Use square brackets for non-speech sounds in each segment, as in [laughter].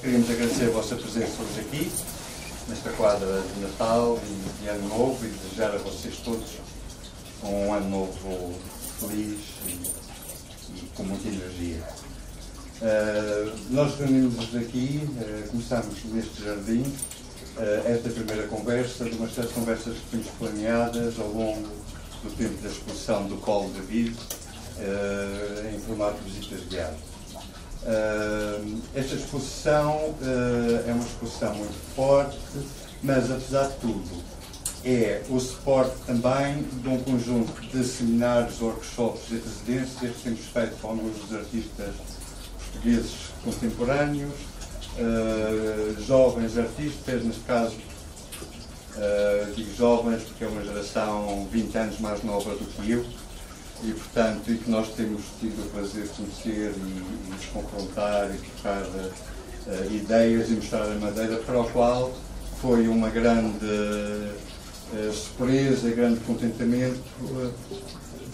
queríamos agradecer a vossa presença hoje aqui, nesta quadra de Natal e de Ano Novo, e desejar a vocês todos um Ano Novo feliz e, e com muita energia. Uh, nós reunimos-nos aqui, uh, começamos neste jardim, uh, esta primeira conversa, de umas das conversas que temos planeadas ao longo do tempo da exposição do Colo de Vigo, em formato de visitas guiadas. Esta exposição é uma exposição muito forte, mas apesar de tudo, é o suporte também de um conjunto de seminários, workshops e residências que temos feito com alguns dos artistas portugueses contemporâneos, uh, jovens artistas, neste caso uh, digo jovens porque é uma geração 20 anos mais nova do que eu e portanto e que nós temos tido o prazer de conhecer e, e nos confrontar e trocar uh, ideias e mostrar a madeira para o qual foi uma grande surpresa e grande contentamento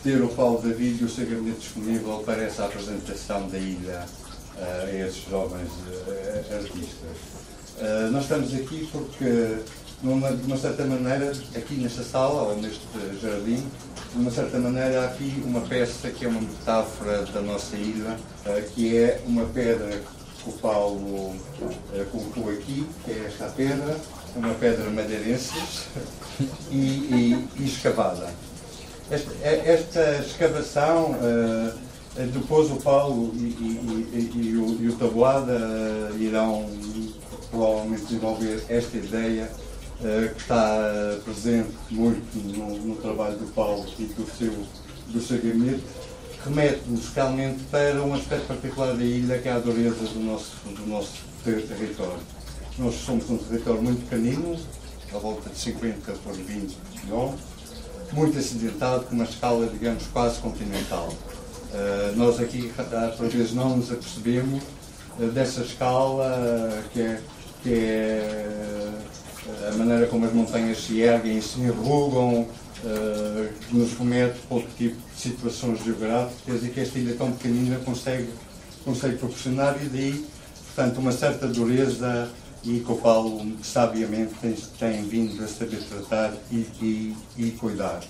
ter o Paulo David e o seu gabinete disponível para essa apresentação da ilha a esses jovens uh, artistas. Uh, nós estamos aqui porque, numa, de uma certa maneira, aqui nesta sala, ou neste jardim, de uma certa maneira, há aqui uma peça que é uma metáfora da nossa ilha, uh, que é uma pedra que o Paulo colocou aqui, que é esta pedra, uma pedra madeirensis e, e, e escavada. Esta, esta escavação eh, depois o Paulo e, e, o, o, Tabuada irão provavelmente desenvolver esta ideia uh, que está presente muito no, no, trabalho do Paulo e do seu, do seu gabinete, remete-nos realmente para um aspecto particular da ilha, que é a dureza do nosso, do nosso território. Nós somos um território muito pequenino, à volta de 50 por 20 quilómetros, muito acidentado, com uma escala, digamos, quase continental. Eh, nós aqui, por vezes, não nos apercebemos uh, dessa escala uh, que é, que é maneira como as montanhas se erguem se enrugam, que nos remete para outro tipo de situações geográficas e que esta ilha tão pequenina consegue, consegue proporcionar e daí, portanto, uma certa dureza e que o Paulo sabiamente tem, tem vindo a saber tratar e, e, e cuidar.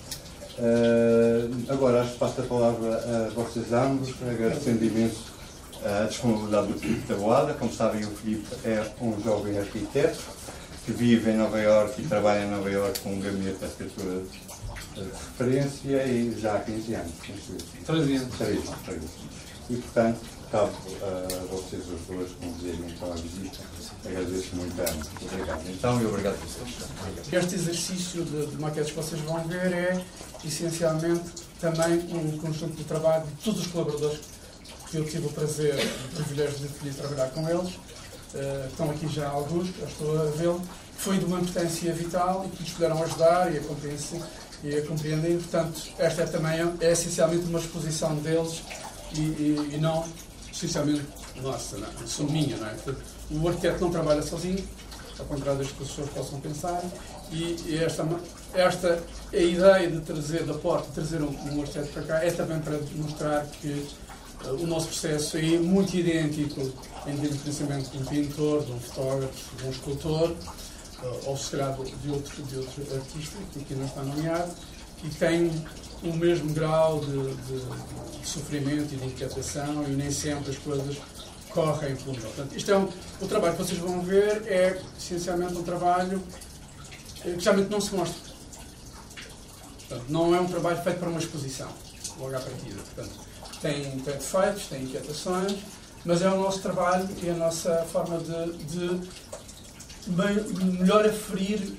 Uh, agora, acho que passo a palavra a vocês ambos, agradecendo imenso a disponibilidade do Filipe Taboada. Como sabem, o Filipe é um jovem arquiteto que vive em Nova Iorque e trabalha em Nova Iorque com um gabinete de arquitetura de referência e já há 15 anos. 13 anos. 13 anos. E, portanto, cabe a vocês os dois conduzirem então a visita. Agradeço muito a ambos. Obrigado. Então, e obrigado a vocês. Este exercício de, de maquetes que vocês vão ver é essencialmente também um conjunto de trabalho de todos os colaboradores que eu tive o prazer, o privilégio de poder trabalhar com eles. Uh, estão aqui já alguns, eu estou a vê-lo. Foi de uma importância vital e que nos puderam ajudar e a compreender, e a. Portanto, esta é também é essencialmente uma exposição deles e, e, e não essencialmente nossa, não, é? são minha. Não é? Portanto, o arquiteto não trabalha sozinho, ao contrário das que as pessoas possam pensar, e, esta, esta a ideia de trazer da porta, trazer um, um arquiteto para cá, é também para mostrar que o nosso processo é muito idêntico em termos de pensamento de um pintor, de um fotógrafo, de um escultor, ou se calhar de outro, de outro artista, que aqui não está nomeado, e tem o mesmo grau de, de, de, sofrimento e de inquietação e nem sempre as coisas correm pelo melhor. Portanto, isto é um, o trabalho que vocês vão ver é essencialmente um trabalho eh, que geralmente não se mostra. Portanto, não é um trabalho feito para uma exposição, logo à partida. Portanto, tem, tem defeitos, tem inquietações, mas é o nosso trabalho e a nossa forma de, de melhor aferir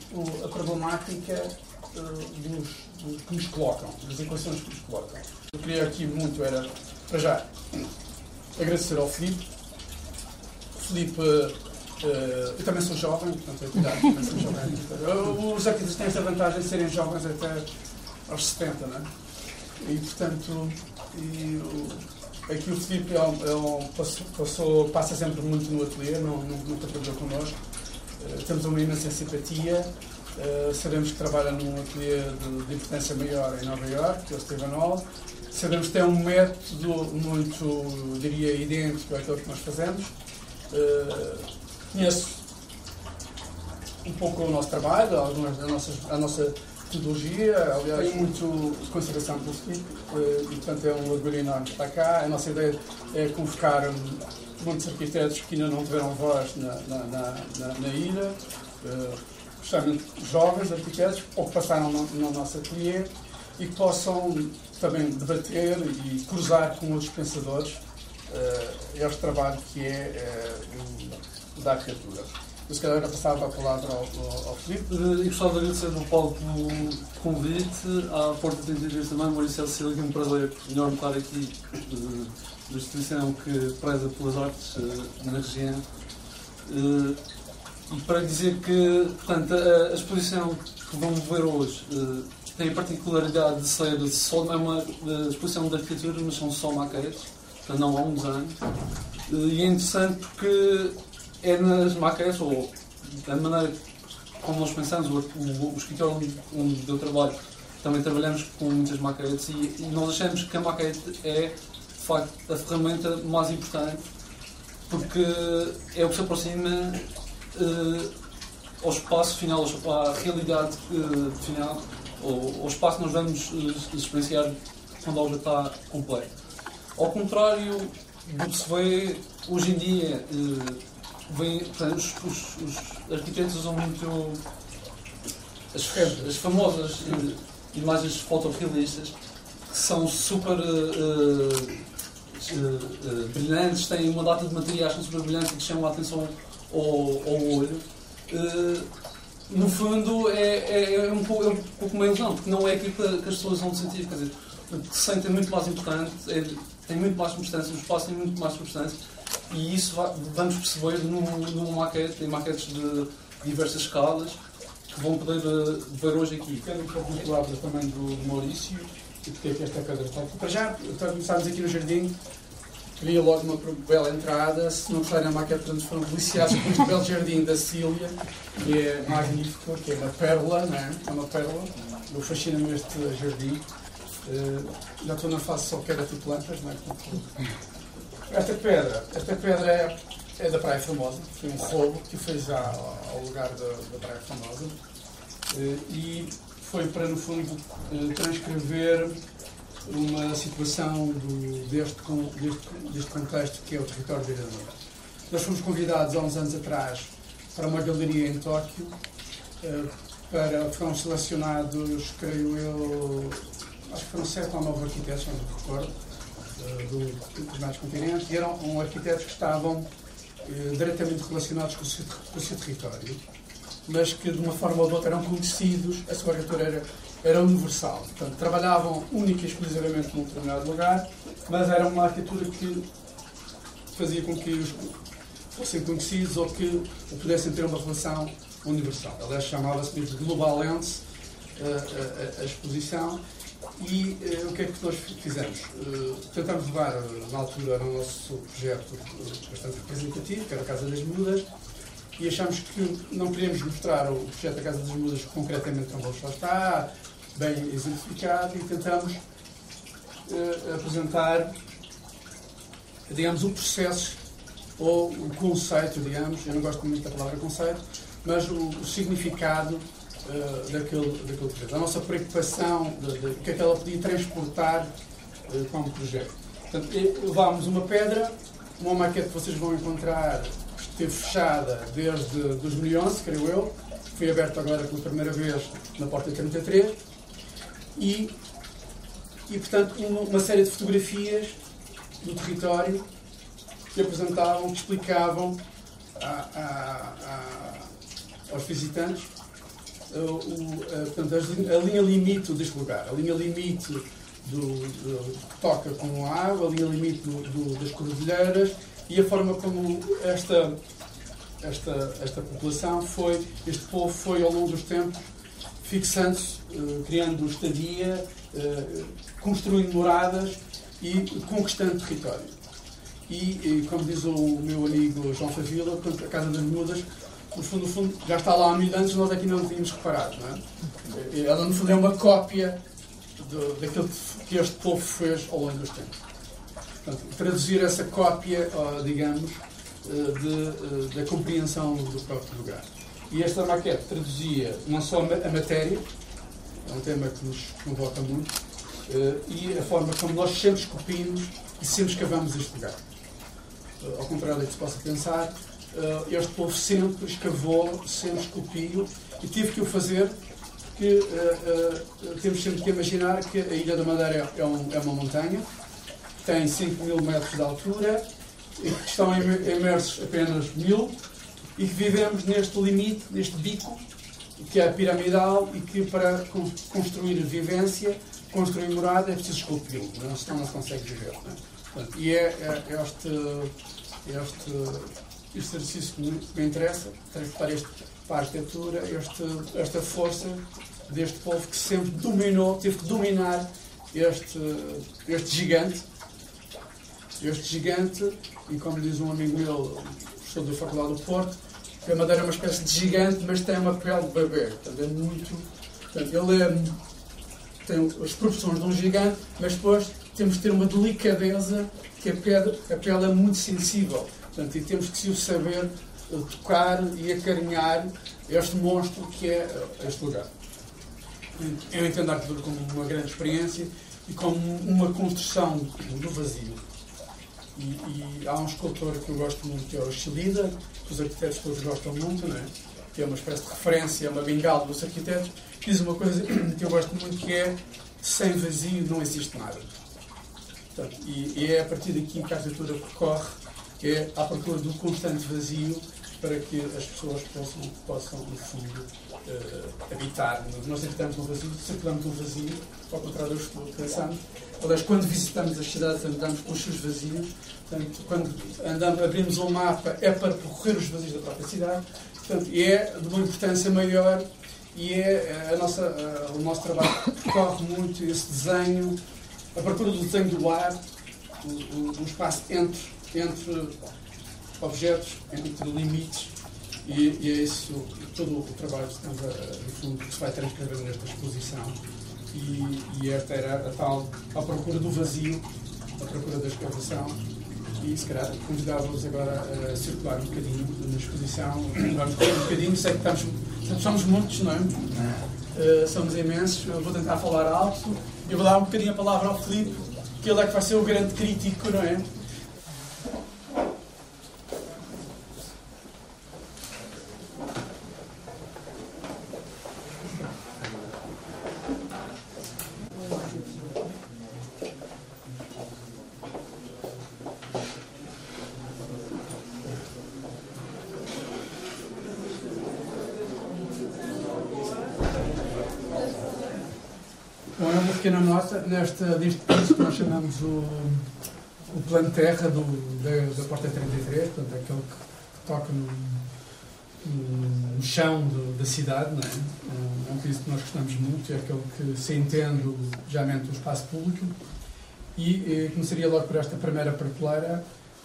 a problemática uh, dos, dos, que nos colocam, das equações que nos colocam. Eu queria aqui muito, era, para já, agradecer ao Filipe. Filipe Uh, eu também sou jovem, portanto, é cuidado, também sou jovem. [laughs] Os arquitetos têm esta vantagem de serem jovens até aos 70, não é? E, portanto, aqui o Filipe é é passou, passou, passa sempre muito no ateliê, não, nunca trabalhou connosco. Uh, temos uma imensa simpatia. Uh, sabemos que trabalha num ateliê de, de, importância maior em Nova Iorque, que é o Stephen Hall. Sabemos que tem um método muito, diria, idêntico àquilo que nós fazemos. Uh, conheço um pouco o nosso trabalho, algumas nossa, a nossa metodologia, aliás, tenho muito consideração pelo SPIC eh, e, portanto, é um orgulho enorme estar cá. A nossa ideia é convocar muitos arquitetos que ainda não tiveram voz na, na, na, na ilha, especialmente jovens arquitetos, ou que passaram no, no nosso ateliê e que possam também debater e cruzar com outros pensadores uh, este trabalho que é uh, da arquitetura. Eu se calhar passava a palavra ao, ao, ao Filipe. E gostava de agradecer ao Paulo pelo convite, à Porta 33 também, Maurício Cecília, que um prazer enorme estar aqui, da instituição que preza pelas artes uh, na região. Uh, e para dizer que, portanto, a, a exposição que vão ver hoje uh, tem a particularidade de ser só, é uma exposição de arquitetura, mas são só maquetes, portanto não há uns anos. E é interessante porque é nas maquetes, ou da maneira como nós pensamos, o, o, o escritório onde, onde eu trabalho, também trabalhamos com muitas maquetes e, e nós achamos que a maquete é, de facto, a ferramenta mais importante porque é o que se aproxima uh, ao espaço final, à realidade uh, final, ou ao espaço que nós vamos uh, experienciar quando a obra está completa. Ao contrário do que se vê hoje em dia, portanto, os, os, os, arquitetos usam muito as, as famosas uh, imagens fotorrealistas que são super uh, uh, brilhantes, têm uma data de materiais que são super brilhantes e que chamam a atenção ao, ao olho. no fundo, é, é, é, um pouco, é um pouco uma ilusão, porque não é aquilo que, as pessoas vão sentir. Quer dizer, o que se sente é muito mais importante, é, tem muito mais substância, o espaço tem muito mais substância e isso vamos perceber numa maquete, em maquetes de diversas escalas que vão poder uh, ver hoje aqui. Quero de palavras também do Maurício e porque é que esta cadra está aqui. Para já, para começarmos aqui no jardim, queria logo uma bela entrada. Se não gostarem da maquete, portanto, foram deliciados com este belo jardim da Cília, que é magnífico, que é uma pérola, não é? É uma pérola. Eu fascino-me este jardim. Uh, já estou na fase só quero plantas, não é? Esta pedra, esta pedra é, é da Praia Famosa, foi um roubo que fez ao, ao lugar da, da, Praia Famosa eh, e foi para, no fundo, eh, transcrever uma situação do, deste, deste, deste, contexto que é o território de Irlanda. Nós fomos convidados há uns anos atrás para uma galeria em Tóquio, eh, para, foram selecionados, creio eu, acho que foram sete ou nove arquitetos, não me recordo, do, dos mais continentes, e eram um, arquitetos que estavam eh, diretamente relacionados com o, seu, com o, seu, território, mas que de uma forma ou de outra eram conhecidos, a sua arquitetura era, era universal. Portanto, trabalhavam única e exclusivamente num determinado lugar, mas era uma arquitetura que fazia com que os fossem conhecidos ou que pudessem ter uma relação universal. Aliás, chamava-se mesmo Global Lens, a, a, a exposição, e uh, o que é que nós fizemos? Uh, tentamos levar, uh, na altura, o nosso projeto bastante representativo, que era a Casa das Mudas, e achamos que não queríamos mostrar o projeto da Casa das Mudas concretamente como lá está, bem exemplificado, e tentamos apresentar, digamos, o processo ou o conceito, digamos, eu não gosto muito da palavra conceito, mas o, o significado uh, daquele, daquele projeto, a nossa preocupação de, de, que aquela podia transportar uh, como projeto. Portanto, levámos uma pedra, uma maquete que vocês vão encontrar que esteve fechada desde 2011, creio eu, foi aberta agora pela primeira vez na Porta 33, e, e portanto, uma, uma série de fotografias do território que apresentavam, que explicavam a, a, a, aos visitantes o, portanto, a linha limite deste lugar, a linha limite do, do, toca com a água, a linha limite do, do, das cordilheiras e a forma como esta, esta, esta população foi, este povo foi ao longo dos tempos fixando-se, uh, criando estadia, uh, construindo moradas e conquistando território. E, e, como diz o meu amigo João Favila, a Casa das Mudas no fundo, no fundo, já está lá há mil anos, nós aqui não tínhamos reparado. Não é? Ela, no fundo, é uma cópia do, daquilo que este povo fez ao longo dos tempos. Portanto, traduzir essa cópia, digamos, de, da compreensão do próprio lugar. E esta maquete traduzia não só a matéria, é um tema que nos convoca muito, e a forma como nós sempre esculpimos e sempre escavamos este lugar. Ao contrário do que se possa pensar, este povo sempre escavou, sempre esculpiu e tive que o fazer porque uh, uh, temos sempre que imaginar que a Ilha da Madeira é, um, é uma montanha, tem 5 mil metros de altura, e que estão imersos apenas mil, e que vivemos neste limite, neste bico, que é piramidal e que para construir vivência, construir morada, é preciso esculpi-lo, senão não se consegue viver. É? e é, é, é este, este, este exercício que me interessa, este para a arquitetura, este, esta força deste povo que sempre dominou, teve que dominar este, este gigante. Este gigante, e como diz um amigo meu, professor da Faculdade do Porto, que a Madeira é uma espécie de gigante, mas tem uma pele de bebê. Portanto, é muito. Portanto, ele é, tem as proporções de um gigante, mas depois temos que ter uma delicadeza que a pele, a pele é muito sensível. Portanto, e temos que saber tocar e acarinhar este monstro que é este lugar. Eu entendo a arquitetura como uma grande experiência e como uma construção do vazio. E, e, há um escultor que eu gosto muito, que é o Chilida, que os arquitetos todos gostam muito, não é? que é uma espécie de referência, é uma bengala dos arquitetos, diz uma coisa [clears throat] que eu gosto muito, que é sem vazio não existe nada. Portanto, e, e, é a partir daqui que a arquitetura percorre, que é à procura do constante vazio para que as pessoas possam, possam no fundo, uh, habitar. Nós habitamos no vazio, circulamos no vazio, ao contrário do que pensamos. Aliás, quando visitamos as cidades, andamos pelos seus vazios. Portanto, quando andamos, abrimos um mapa, é para percorrer os vazios da própria cidade. Portanto, é de uma importância maior e é a nossa, a, o nosso trabalho percorre muito esse desenho, a procura do desenho do ar, o, o, o espaço entre, entre objetos, entre limites, e, e é isso todo o trabalho que estamos a, no fundo, que se vai transcrever nesta exposição. E, e esta era a tal, a procura do vazio, a procura da escavação, e se calhar convidava-vos agora a circular um bocadinho na exposição, vamos um bocadinho, sei que estamos, somos muitos, não é? Uh, somos imensos, eu vou tentar falar alto, e vou dar um bocadinho a palavra ao Filipe, que ele é que vai ser o grande crítico, não é? Pequena nota nesta, neste curso que nós chamamos o, o plano terra do, da, da Porta 33, portanto, aquele que, toca no, no, chão do, da cidade, não é? É um piso que nós gostamos muito, é aquele que se entende já mente o espaço público. E, começaria logo por esta primeira prateleira,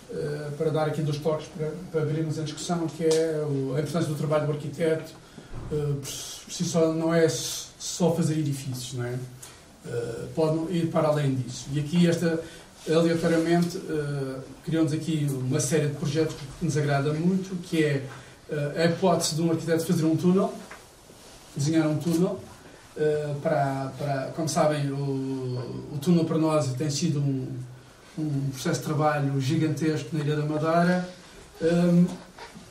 uh, para dar aqui dois toques para, para abrirmos a discussão, que é o, a importância do trabalho do arquiteto, uh, por si só não é só fazer edifícios, não é? Uh, pode ir para além disso. E aqui, esta, aleatoriamente, uh, criamos aqui uma série de projetos que nos agrada muito, que é uh, a hipótese de um arquiteto fazer um túnel, desenhar um túnel, para, para, como sabem, o, o túnel para nós tem sido um, um processo de trabalho gigantesco na Ilha da Madeira, um,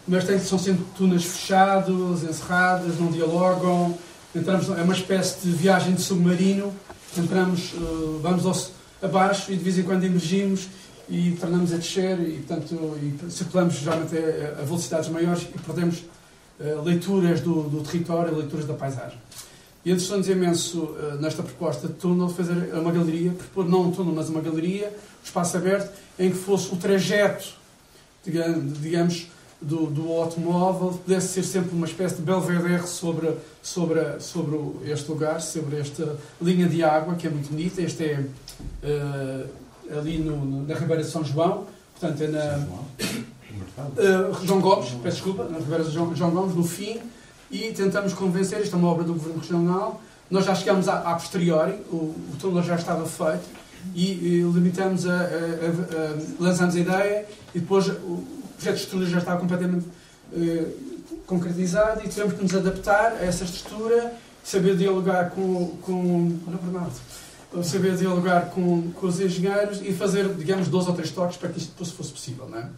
mas tem, são sempre túneis fechados, encerrados, não dialogam, entramos, é uma espécie de viagem de submarino entramos, uh, vamos ao, abaixo e de vez em quando emergimos e tornamos a descer e, portanto, e circulamos geralmente a, a, velocidades maiores e perdemos uh, leituras do, do território, leituras da paisagem. E interessou-nos imenso uh, nesta proposta de túnel fazer uma galeria, propor não um túnel, mas uma galeria, um espaço aberto, em que fosse o trajeto, digamos do, do automóvel, pudesse ser sempre uma espécie de belvedere sobre, sobre, sobre este lugar, sobre esta linha de água, que é muito bonita. Este é uh, ali no, na Ribeira de São João, portanto é na. Uh, João Gomes, peço desculpa, na Ribeira de João, João Gomes, no fim, e tentamos convencer, isto é uma obra do Governo Regional, nós já chegámos a, a posteriori, o, o túnel já estava feito, e, e limitamos a, a, a, lançamos a ideia e depois o projeto de estrutura já estava completamente uh, concretizado e tivemos que nos adaptar a essa estrutura, saber dialogar com, com olha, Bernardo, saber dialogar com, com os engenheiros e fazer, digamos, dois ou três toques para que isto depois fosse possível, não é?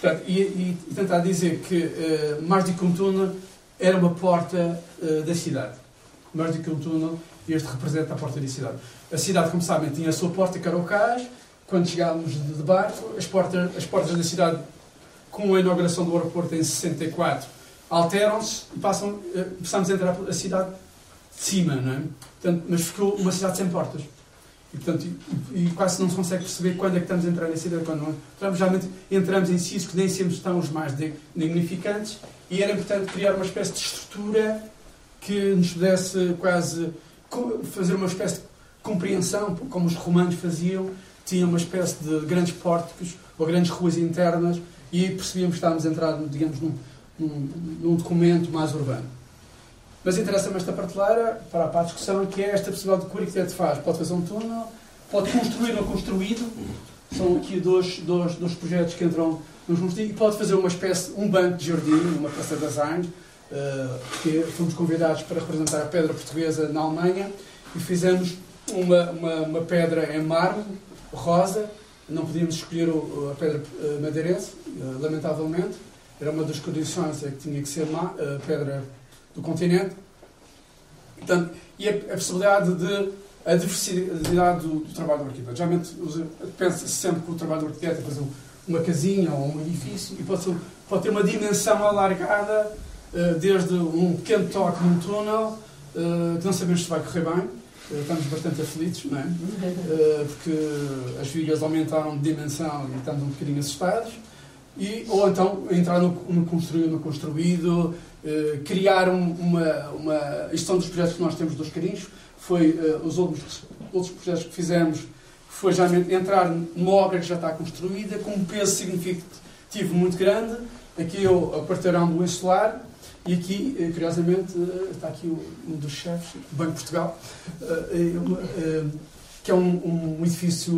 Portanto, e, e, e tentar dizer que uh, mais do que um túnel era uma porta uh, da cidade. Mais do que um túnel, este representa a porta da cidade. A cidade, como sabem, tinha a sua porta, que era o cais. Quando chegávamos de, barco, as portas, as portas da cidade, com a inauguração do aeroporto em 64, alteram-se e passam, uh, passamos a entrar a cidade de cima, não é? Portanto, mas ficou uma cidade sem portas. E, portanto, e, e, quase não se consegue perceber quando é que estamos a entrar em cidade quando não entramos. Geralmente entramos em sítios que nem sempre estão os mais dignificantes e era importante criar uma espécie de estrutura que nos pudesse quase fazer uma espécie de compreensão, como os romanos faziam, tinham uma espécie de grandes pórticos ou grandes ruas internas e percebíamos que estávamos a entrar, digamos, num, num, num documento mais urbano. Mas interessa-me esta prateleira para a discussão, que é esta possibilidade de que o arquiteto faz. Pode fazer um túnel, pode construir ou construído. São aqui dois, dois, dois projetos que entram nos construídos. E pode fazer uma espécie, um banco de jardim, uma peça de design, que fomos convidados para representar a pedra portuguesa na Alemanha e fizemos uma, uma, uma pedra em mármore, rosa. Não podíamos escolher a pedra uh, madeirense, uh, lamentavelmente. Era uma das condições é que tinha que ser má, pedra do continente. Portanto, e a, a possibilidade de a diversidade do, do trabalho do arquiteto. Geralmente pensa-se sempre que o trabalho do arquiteto é fazer uma casinha ou um edifício e pode, pode ter uma dimensão alargada, desde um pequeno toque num túnel, uh, que não sabemos se vai correr bem, uh, estamos bastante aflitos, não é? porque as vigas aumentaram de dimensão e estamos um bocadinho assustados. E, ou então entrar no, no construído, no construído, eh, criar um, uma, uma. Isto são dos projetos que nós temos dos carinhos, foi os outros, outros projetos que fizemos, foi já entrar numa obra que já está construída, com um peso significativo muito grande. Aqui é o quarteirão do insular, e aqui, eh, curiosamente, está aqui um dos chefes do Banco de Portugal, que é um, um edifício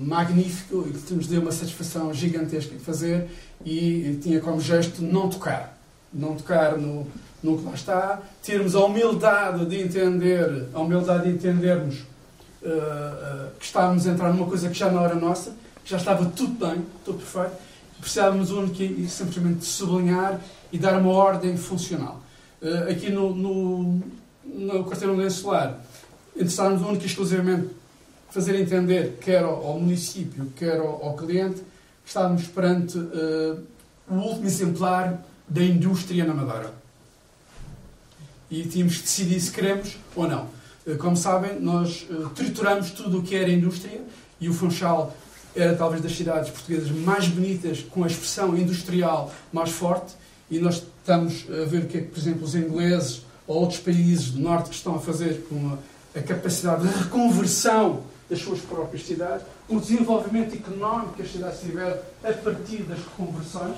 magnífico e que nos deu uma satisfação gigantesca de fazer e tinha como gesto não tocar. Não tocar no, no que lá está, termos a humildade de entender, a humildade de entendermos que estávamos a entrar numa coisa que já não era nossa, que já estava tudo bem, tudo perfeito, precisávamos único e simplesmente de sublinhar e dar uma ordem funcional. Uh, aqui no, no, no quarteirão lençolar, interessávamos único e exclusivamente fazer entender, quer ao, ao município, quer ao, ao, cliente, que estávamos perante o último exemplar da indústria na Madeira. E tínhamos que decidir se queremos ou não. Eh, como sabem, nós trituramos tudo o que era indústria e o Funchal era talvez das cidades portuguesas mais bonitas, com a expressão industrial mais forte, e nós estamos a ver o que é que, por exemplo, os ingleses ou outros países do norte que estão a fazer com a, a capacidade de reconversão das suas próprias cidades, o desenvolvimento económico que as cidades tiveram a partir das reconversões,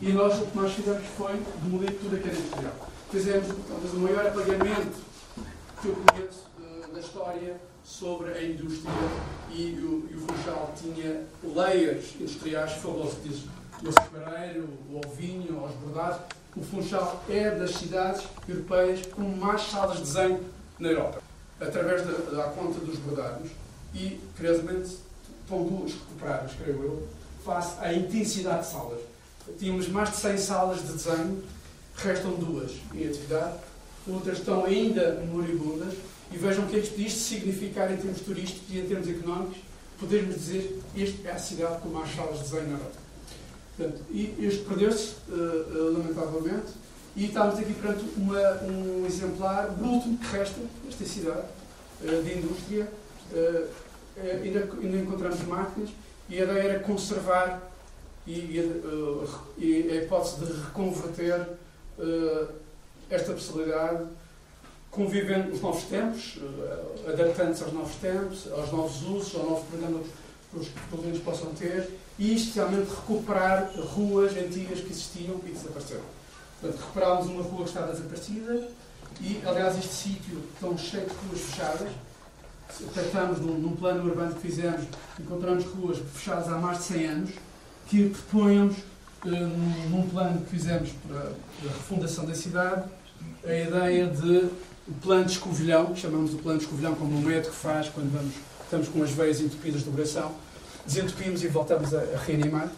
e nós, o que nós fizemos foi demolir tudo era industrial. Fizemos talvez o maior apagamento que eu conheço uh, da história sobre a indústria e o, e o Funchal tinha layers industriais fabulosos, o açucareiro, o ovinho, os bordados. O Funchal é das cidades europeias com mais salas de desenho na Europa, através da, da conta dos bordados e, curiosamente, estão duas recuperadas, creio eu, face à intensidade de salas tínhamos mais de 100 salas de desenho, restam duas em atividade, outras estão ainda moribundas, e vejam o que é que isto significa em termos turísticos e em termos económicos, podermos dizer esta é a cidade com mais salas de desenho na Europa. Portanto, este perdeu-se, uh, uh, lamentavelmente, e estamos aqui perante uma, um exemplar, o último que resta desta cidade, uh, de indústria, ainda, ainda encontramos máquinas, e a ideia era conservar e, e, e a hipótese de reconverter esta possibilidade, convivendo os novos tempos, adaptando-se aos novos tempos, aos novos usos, ao novo problema que os clientes possam ter e, especialmente, recuperar ruas antigas que existiam e que desapareceram. Portanto, recuperámos uma rua que estava desaparecida e, aliás, este sítio tão cheio de ruas fechadas detectamos num, num plano urbano que fizemos, encontramos ruas fechadas há mais de 100 anos, que proponhamos, eh, num, plano que fizemos para a refundação da cidade, a ideia de o plano de escovilhão, chamamos o plano de escovilhão como o médico faz quando vamos, estamos com as veias entupidas de oração, desentupimos e voltamos a, a reanimar.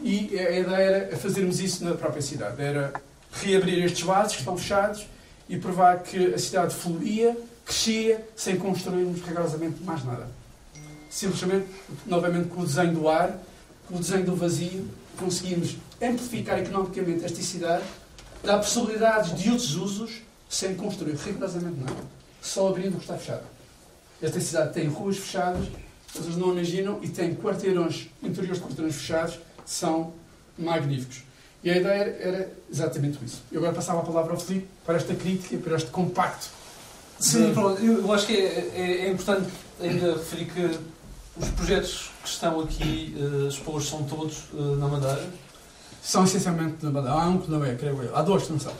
E a ideia era fazermos isso na própria cidade, era reabrir estes vasos que estão fechados e provar que a cidade fluía, crescia, sem construirmos rigorosamente mais nada. Simplesmente, novamente, com o desenho do ar, com o desenho do vazio, conseguimos amplificar economicamente esta cidade, dar possibilidades de outros usos, sem construir rigorosamente nada. Só abrindo o que está fechado. Esta cidade tem ruas fechadas, vocês não imaginam, e tem quarteirões, interiores de quarteirões fechados, são magníficos. E a ideia era exatamente isso. Eu agora passava a palavra ao Filipe para esta crítica, para este compacto. Sim, pronto. Eu acho que é, é, é, importante ainda referir que os projetos que estão aqui uh, expostos são todos uh, na Madeira. São essencialmente na Madeira. Há um que não é, creio eu. Há dois que não são.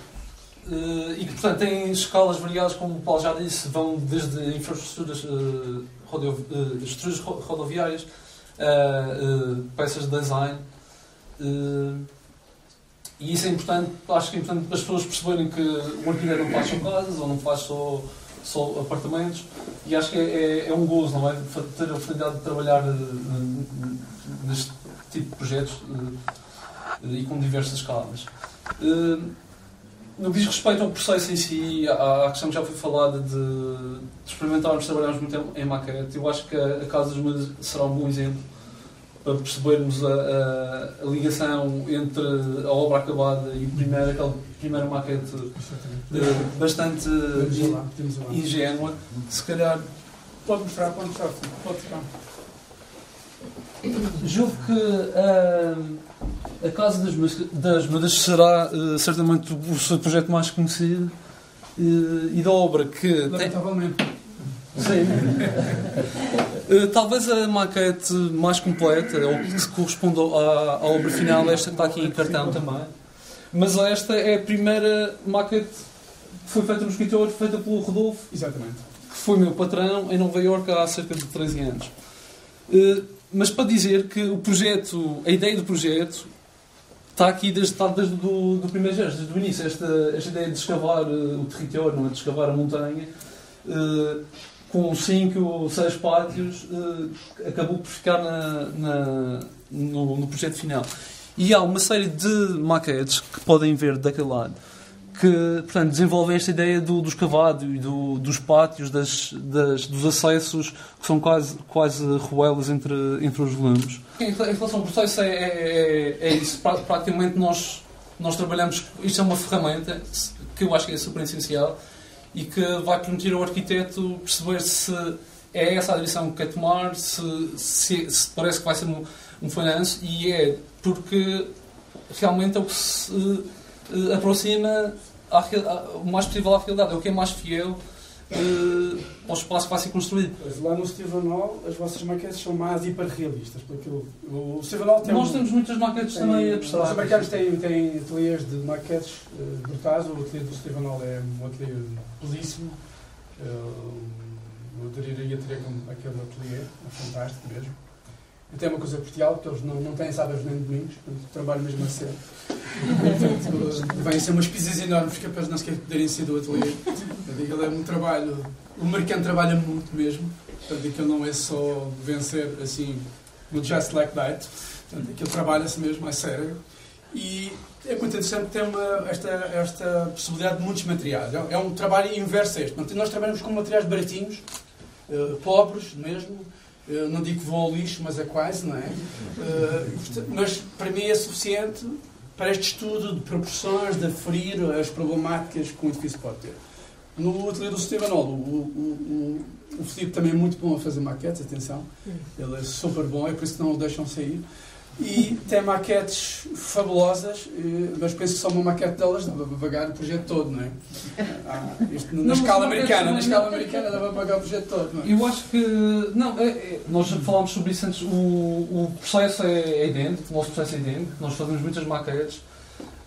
Uh, e que, portanto, têm escalas variadas, como o Paulo já disse, vão desde infraestruturas, uh, rodeo, uh, estruturas rodoviárias, peças de design. e isso é importante, acho que é importante as pessoas perceberem que o arquiteto não faz só casas ou não faz só, só apartamentos. E acho que é, é, é um gozo, não é? Ter a oportunidade de trabalhar neste tipo de projetos e com diversas escalas. No que diz respeito ao processo em si, à, questão que já foi falada de, de experimentarmos, trabalharmos muito em, maquete, eu acho que a, a Casa dos Medos será um bom exemplo para percebermos a, a, a, ligação entre a obra acabada e primeiro, aquela primeira maquete bastante ingênua. Se calhar. Pode mostrar, pode mostrar, pode mostrar. Julgo que. Uh, a Casa das, das Mudas será uh, certamente o seu projeto mais conhecido uh, e da obra que. Lamentavelmente. Tem... Sim. uh, [laughs] talvez a maquete mais completa, ou que corresponde à, à obra final, esta que está aqui em cartão também. Mas esta é a primeira maquete que foi feita no escritório, feita pelo Rodolfo. Exatamente. Que foi meu patrão em Nova Iorque há cerca de 13 anos. Mas para dizer que o projeto, a ideia do projeto está aqui desde, está desde do, do primeiro gesto, desde o início, esta, esta ideia de escavar uh, o território, não é? de escavar a montanha, uh, com cinco ou seis pátios, uh, acabou por ficar na, na no, no, projeto final. E há uma série de maquetes que podem ver daquele lado que portanto, desenvolvem esta ideia do, do escavado e do, dos pátios, das, das, dos acessos que são quase, quase ruelas entre, entre os volumes. Em relação ao processo, é, é, é isso. Praticamente nós, nós trabalhamos. Isto é uma ferramenta que eu acho que é super essencial e que vai permitir ao arquiteto perceber se é essa a direção que quer tomar, se, se, se parece que vai ser um, um falhanço, e é porque realmente é o que se uh, aproxima o mais possível à realidade, é o que é mais fiel uh, ao espaço que vai ser construído. Lá no Steven Hall, as vossas maquetes são mais hiperrealistas. O, tem Nós um, temos muitas maquetes tem, também abstratas. Os americanos têm, têm ateliês de maquetes uh, brutais. O ateliê do Steven Hall é um ateliê belíssimo. Uh, eu aderiria a ter aquele ateliê, é fantástico mesmo. Tem uma coisa portial, porque eles não, não têm sábados nem domingos, portanto, trabalho mesmo a cedo. Portanto, [laughs] vêm ser umas pizzas enormes que é para não sequer poderem ser do ateliê. Aquilo é um trabalho. O americano trabalha muito mesmo. Portanto, aquilo não é só vencer assim no Just Like That. Portanto, aquilo trabalha-se mesmo a sério. E é muito interessante ter uma, esta, esta possibilidade de muitos materiais. É, é um trabalho inverso a este. Nós trabalhamos com materiais baratinhos, uh, pobres mesmo eu não digo que vou ao lixo, mas é quase, não é? Uh, mas para mim é suficiente para este estudo de proporções, de aferir as problemáticas que um edifício pode ter. No ateliê do Stevenol, o, o, o, o Filipe também é muito bom a fazer maquetes, atenção. Ele é super bom, é por isso que não o deixam sair. E tem maquetes fabulosas, mas penso que só uma maquete delas dava para pagar o projeto todo, não é? Ah, isto, na não, escala americana, na escala americana dava para pagar o projeto todo, não é? Eu acho que. Não, é, é, nós falámos sobre isso antes. O, o processo é, é idêntico, o nosso processo é idêntico, nós fazemos muitas maquetes,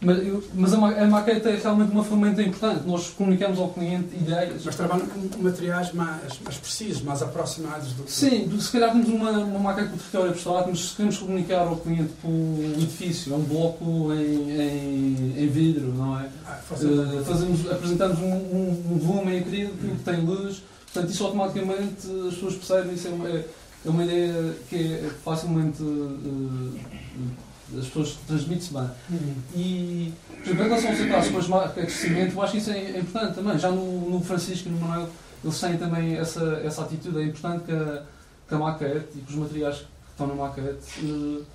Mas, eu, mas a, a, maquete é realmente uma ferramenta importante. Nós comunicamos ao cliente ideias. Mas trabalham com materiais mais, mais precisos, mais aproximados do que. Sim, se calhar temos uma, uma maquete com território abstrato, mas se queremos comunicar ao cliente por um edifício, é um bloco em, em, em vidro, não é? Ah, uh, fazemos, apresentamos um, um, um volume em acrílico que tem luz, portanto, isso automaticamente as pessoas percebem. Isso é uma, é uma ideia que é facilmente. Uh, as pessoas transmitem-se bem. Uhum. E, em relação aos ataques com as marcas de cimento, eu acho que isso é, importante também. Já no, no Francisco e no Manuel, eles têm também essa, essa atitude. É importante que a, que a maquete e que os materiais que estão na maquete uh,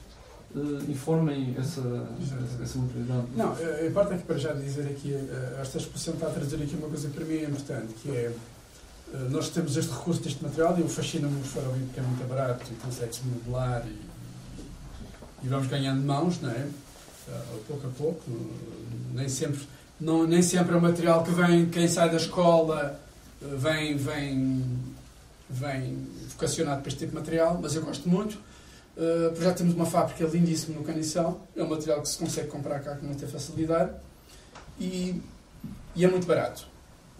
uh, informem essa, essa, essa maturidade. Não, importa que para já dizer aqui, esta exposição está a trazer aqui uma coisa que para mim é importante, que é nós temos este recurso deste material e o fascina-me fora porque é muito barato e consegue-se modelar e e vamos ganhando mãos, não é? pouco a pouco. Nem sempre, não, nem sempre é o material que vem, quem sai da escola vem, vem, vem vocacionado para este tipo de material, mas eu gosto muito. Uh, já temos uma fábrica lindíssima no Canição, é um material que se consegue comprar cá com muita facilidade e, e é muito barato.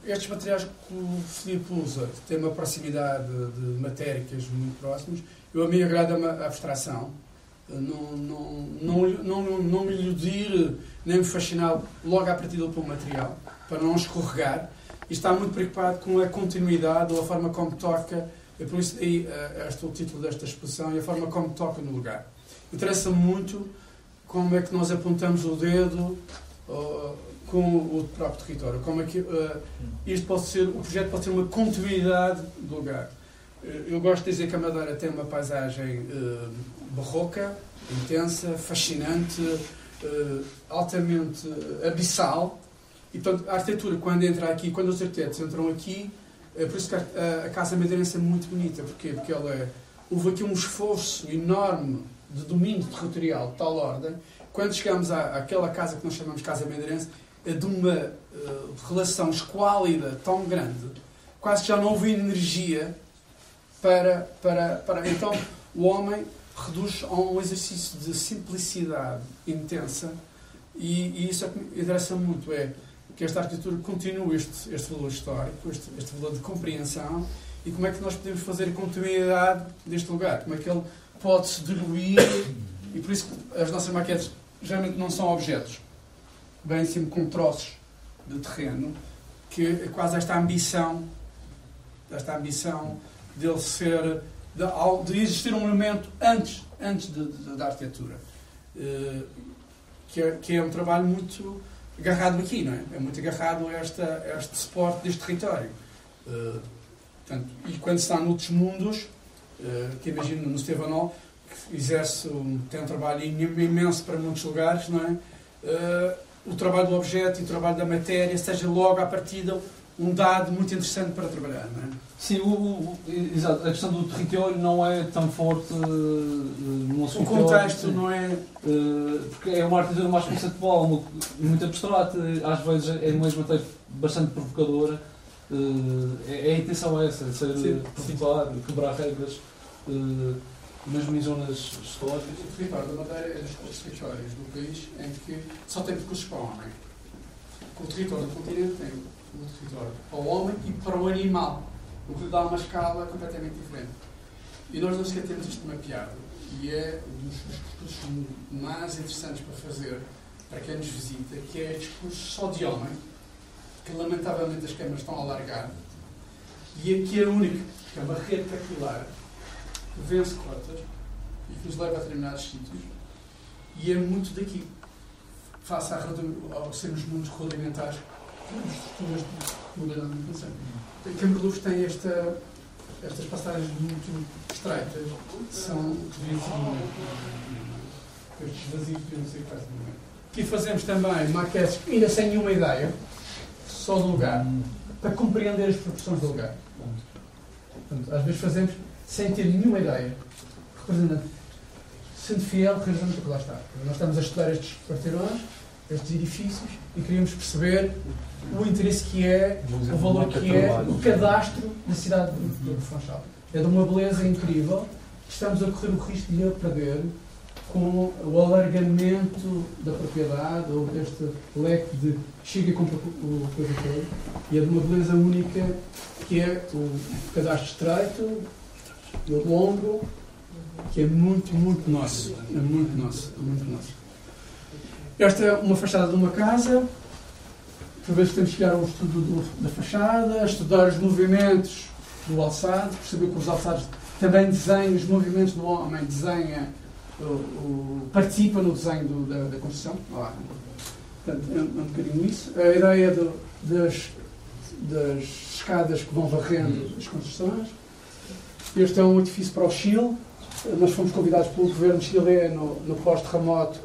Estes materiais que o Filipe usa, tem uma proximidade de matéricas muito próximas, eu a mim agrada-me a abstração, não, não, não, não, não me iludir nem me fascinar logo à partida pelo material, para não escorregar, e está muito preocupado com a continuidade ou a forma como toca, é por isso aí eh, este é o título desta exposição, e a forma como toca no lugar. Interessa-me muito como é que nós apontamos o dedo uh, com o próprio território, como é que uh, isto pode ser, o projeto pode ser uma continuidade do lugar. Eu gosto de dizer que a Madeira tem uma paisagem uh, barroca, intensa, fascinante, uh, altamente abissal. E, portanto, a arquitetura, quando entra aqui, quando os arquitetos entram aqui, é por isso que a, a Casa Madeirense é muito bonita. Porquê? Porque ela é, houve aqui um esforço enorme de domínio territorial de tal ordem. Quando chegamos à, àquela casa que nós chamamos Casa Madeirense, é de uma uh, relação esquálida tão grande, quase que já não houve energia para, para, para. Então, o homem reduz a um exercício de simplicidade intensa e, e isso é que interessa muito, é que esta arquitetura continue este, este valor histórico, este, este valor de compreensão e como é que nós podemos fazer a continuidade deste lugar, como é que ele pode se diluir e por isso as nossas maquetes geralmente não são objetos, bem sempre com troços de terreno, que é quase esta ambição, esta ambição dele ser de, de existir um elemento antes, antes de, de, da arquitetura. Uh, que, é, que é um trabalho muito agarrado aqui, não é? É muito agarrado a, esta, este suporte deste território. Uh, portanto, e quando está noutros mundos, uh, que imagino no Estevanol, que exerce um, tem um trabalho imenso para muitos lugares, não é? O trabalho do objeto e o trabalho da matéria seja logo à partida um dado muito interessante para trabalhar, não é? Sim, o, o, exato, a questão do território não é tão forte uh, no nosso O contexto não é. Uh, porque é uma arquitetura mais conceitual, muito abstrata, às vezes é mesmo até bastante provocadora. Uh, é, a intenção é essa, é ser provocar, quebrar regras, uh, mesmo em zonas históricas. O território da Madeira é dos territórios do país em que só tem recursos para o homem. O território do continente tem território para o homem e para o animal o que lhe dá uma escala completamente diferente. E nós não sequer temos isto mapeado. E é um dos discursos mais interessantes para fazer para quem nos visita, que é discurso só de homem, que lamentavelmente as câmaras estão a largar, e aqui é o único, que é uma rede capilar, que vence cotas e que nos leva a determinados sítios, e é muito daqui, face ao sermos mundos rudimentares, temos estruturas de modelo de educação. Camberluz tem esta, estas passagens muito estreitas, são estes vazios deviam ser quase Aqui fazemos também maquetes ainda sem nenhuma ideia, só do lugar, para compreender as proporções do lugar. Portanto, às vezes fazemos sem ter nenhuma ideia, representando, sendo fiel, representando o que lá está. Nós estamos a estudar estes quarteirões, estes edifícios, e queríamos perceber o interesse que é, o valor que é, o cadastro da cidade de Funchal. É de uma beleza incrível. Estamos a correr o risco de a perder com o alargamento da propriedade ou deste leque de chega e compra o coisa toda e é de uma beleza única que é o cadastro estreito, o longo, que é muito, muito nosso. É muito nosso, é muito nosso. Esta é uma fachada de uma casa. Por vezes temos que chegar ao estudo do, da fachada, estudar os movimentos do alçado, perceber que os alçados também desenham os movimentos do homem, desenha, o, o, participa no desenho do, da, da, construção. Olá. Portanto, é, um, é um bocadinho isso. A ideia do, das, das escadas que vão varrendo as construções. Este é um edifício para o Chile. Nós fomos convidados pelo governo chileno no pós-terremoto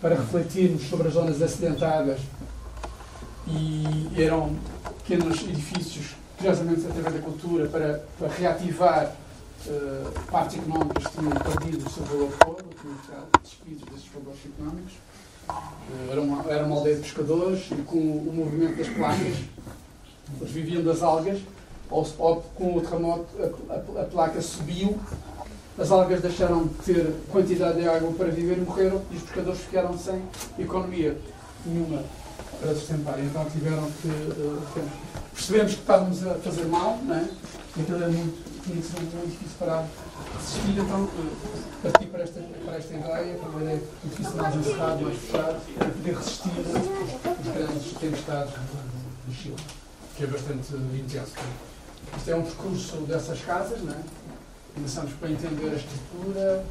para refletirmos sobre as zonas acidentadas e eram pequenos edifícios, curiosamente através da cultura, para, para reativar uh, partes económicas que tinham perdido o seu valor todo, tinham ficado despidos desses valores económicos. Uh, era, uma, era uma aldeia de pescadores e com o movimento das placas, eles viviam das algas, ou, ou com o terremoto a, a, a placa subiu as algas deixaram de ter quantidade de água para viver, morreram e os pescadores ficaram sem economia nenhuma para sustentar. Então tiveram que. Uh, percebemos que estávamos a fazer mal, não é? Aquilo é muito, tinha ser muito difícil para resistir, então uh, parti para esta, para esta ideia, para uma ideia difícil mais encerrado, mais fechado, para poder resistir às grandes tempestades do Chile, que é bastante intenso. Isto é um percurso dessas casas, não é? Começamos para entender a estrutura,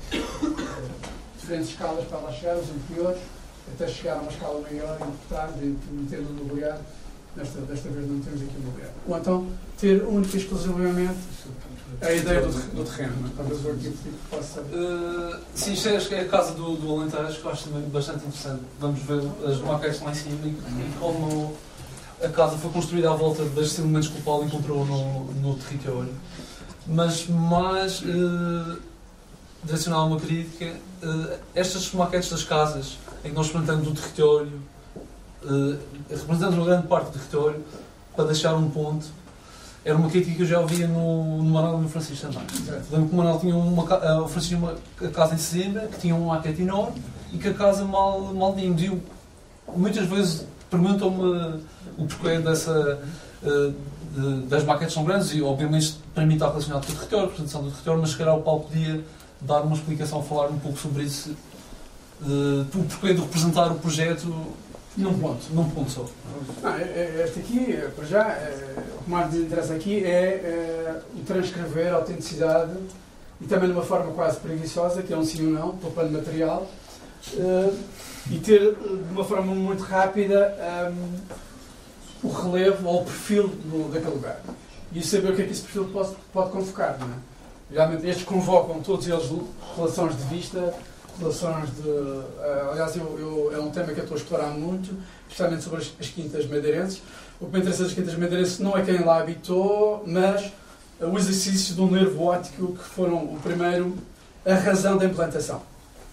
diferentes escalas para lá chegar, os anteriores, até chegar a uma escala maior e importar, meter no mobiliário. Desta, desta vez não temos aqui o mobiliário. Ou então, ter única e exclusivamente a ideia do, do terreno. Talvez o arquiteto possa. Uh, sim, isto é, é a casa do, do Alentejo, que eu acho também bastante interessante. Vamos ver as maquetes lá em cima e, e como a casa foi construída à volta destes elementos que o Paulo encontrou no, no território mas mais uh, direcionar uma crítica, uh, estas maquetes das casas, em que nós representamos o território, uh, representamos uma grande parte do território, para deixar um ponto, era uma crítica que eu já ouvia no, no Manuel e no Francisco também. Lembro que o Manuel tinha uma, uh, o Francisco uma casa em Sesimbra, que tinha uma maquete enorme, e que a casa mal, mal tínhamos. E muitas vezes perguntam-me o porquê dessa uh, das maquetes são grandes e, obviamente, para mim está relacionado com o território, a representação do território, mas se calhar o Paulo podia dar uma explicação, falar um pouco sobre isso, uh, o porquê de representar o projeto num ponto. Num ponto só. Não, é, é, este aqui, para já, é, o que mais nos interessa aqui é, é o transcrever a autenticidade e também de uma forma quase preguiçosa, que é um sim ou não, poupando material, uh, e ter de uma forma muito rápida um, o relevo ou o perfil do, daquele lugar. E saber o que é que esse perfil pode, pode convocar. Não é? Geralmente estes convocam todos eles relações de vista, relações de. Uh, aliás, eu, eu, é um tema que eu estou a explorar muito, especialmente sobre as, as quintas madeirenses. O que me interessa das quintas madeirenses não é quem lá habitou, mas uh, o exercício do nervo óptico que foram o primeiro, a razão da implantação.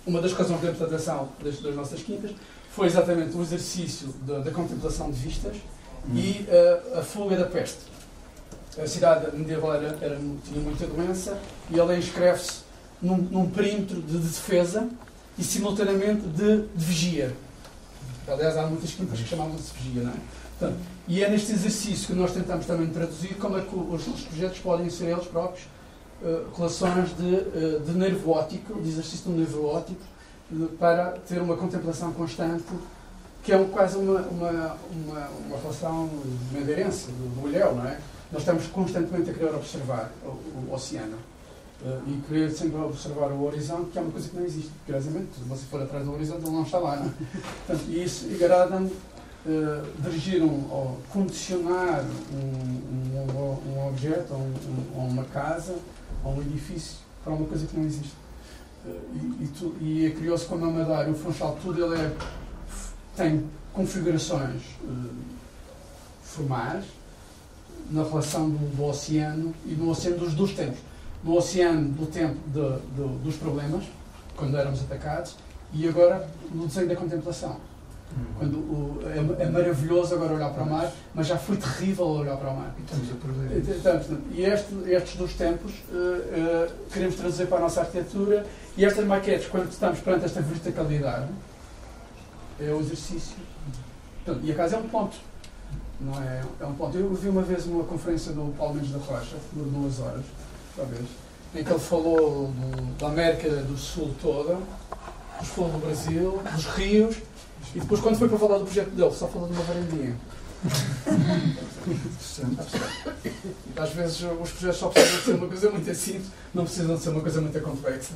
Uma das razões da implantação das, das nossas quintas foi exatamente o exercício da, da contemplação de vistas e uh, a fuga da peste. A cidade medieval era, era, tinha muita doença e ela inscreve-se num, num, perímetro de, de, defesa e simultaneamente de, de, vigia. Aliás, há muitas quintas que chamavam de vigia, não é? Portanto, e é neste exercício que nós tentamos também traduzir como é que os, os projetos podem ser eles próprios uh, relações de, uh, de nervo óptico, de exercício do nervo óptico, para ter uma contemplação constante que é quase uma, uma, uma, uma relação de madeirense, do, do ilhéu, não é? Nós estamos constantemente a querer observar o, o oceano uh, e querer sempre observar o horizonte, que é uma coisa que não existe. Curiosamente, se você for atrás do horizonte, ele não está lá, não é? Portanto, e isso agrada-me uh, dirigir um, ou condicionar um, um, um objeto, ou um, uma casa, ou um edifício para uma coisa que não existe. Uh, e, e, e é curioso como a Madeira, o Funchal, tudo ele é tem configurações uh, formais na relação do, do, oceano e do oceano dos dois tempos. No oceano do tempo de, de, dos problemas, quando éramos atacados, e agora no desenho da contemplação. Quando o, é, é, maravilhoso agora olhar para o mar, mas já foi terrível olhar para o mar. E estamos a perder. Então, e este, estes dos tempos uh, uh, queremos trazer para a nossa arquitetura e estas maquetes, quando estamos perante esta verticalidade, é o exercício. Portanto, e a casa é um ponto. Não é, é um ponto. Eu vi uma vez uma conferência do Paulo Mendes da Rocha, por duas horas, talvez, em que ele falou do, da América do Sul toda, dos fogos do Brasil, dos rios, e depois, quando foi para falar do projeto dele, só falou de uma varandinha. Às vezes os projetos só precisam de ser uma coisa muito simples, não precisam de ser uma coisa muito complexa.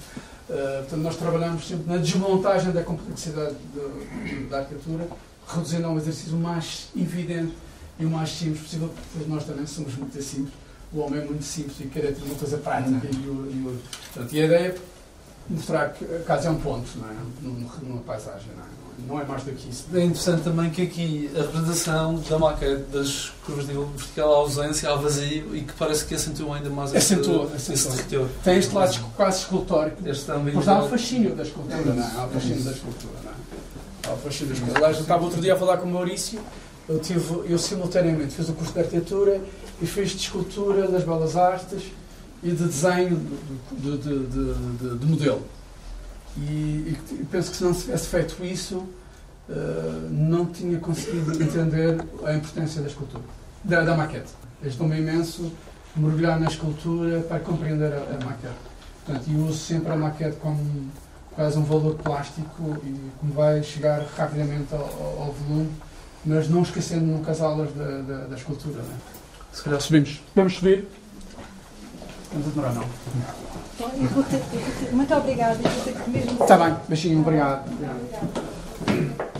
Uh, portanto, nós trabalhamos sempre na desmontagem da complexidade de, de, da arquitetura, reduzindo a um exercício mais evidente e o mais simples possível, porque nós também somos muito simples. O homem é muito simples e quer ter uma coisa prática. E, o, e, o, portanto, e a ideia é mostrar que a casa é um ponto, não é? numa, numa paisagem. Não é? não é mais do que isso. É interessante também que aqui a representação da maquete das curvas de vertical à ausência, ao vazio e que parece que acentuou ainda mais acentua, esse, esse território. Tem este lado quase escultórico. Este. Mas há o fascínio da escultura, não é? Há o fascínio da escultura, não é? Há o fascínio da escultura. Aliás, eu estava outro dia a falar com o Maurício, eu, tive, eu simultaneamente fiz o curso de arquitetura e fiz de escultura das belas artes e de desenho de, de, de, de modelo. E, e, penso que se não se tivesse feito isso, uh, não tinha conseguido entender a importância da escultura, da, da maquete. Estou-me imenso mergulhar na escultura para compreender a, a maquete. Portanto, eu uso sempre a maquete como quase um valor plástico e me vai chegar rapidamente ao, ao, volume, mas não esquecendo nunca as aulas da, da, da escultura. Não é? Se calhar subimos. Vamos subir? Vamos a demorar, não. Muito obrigada. Está bem, beijinho, obrigado. obrigado.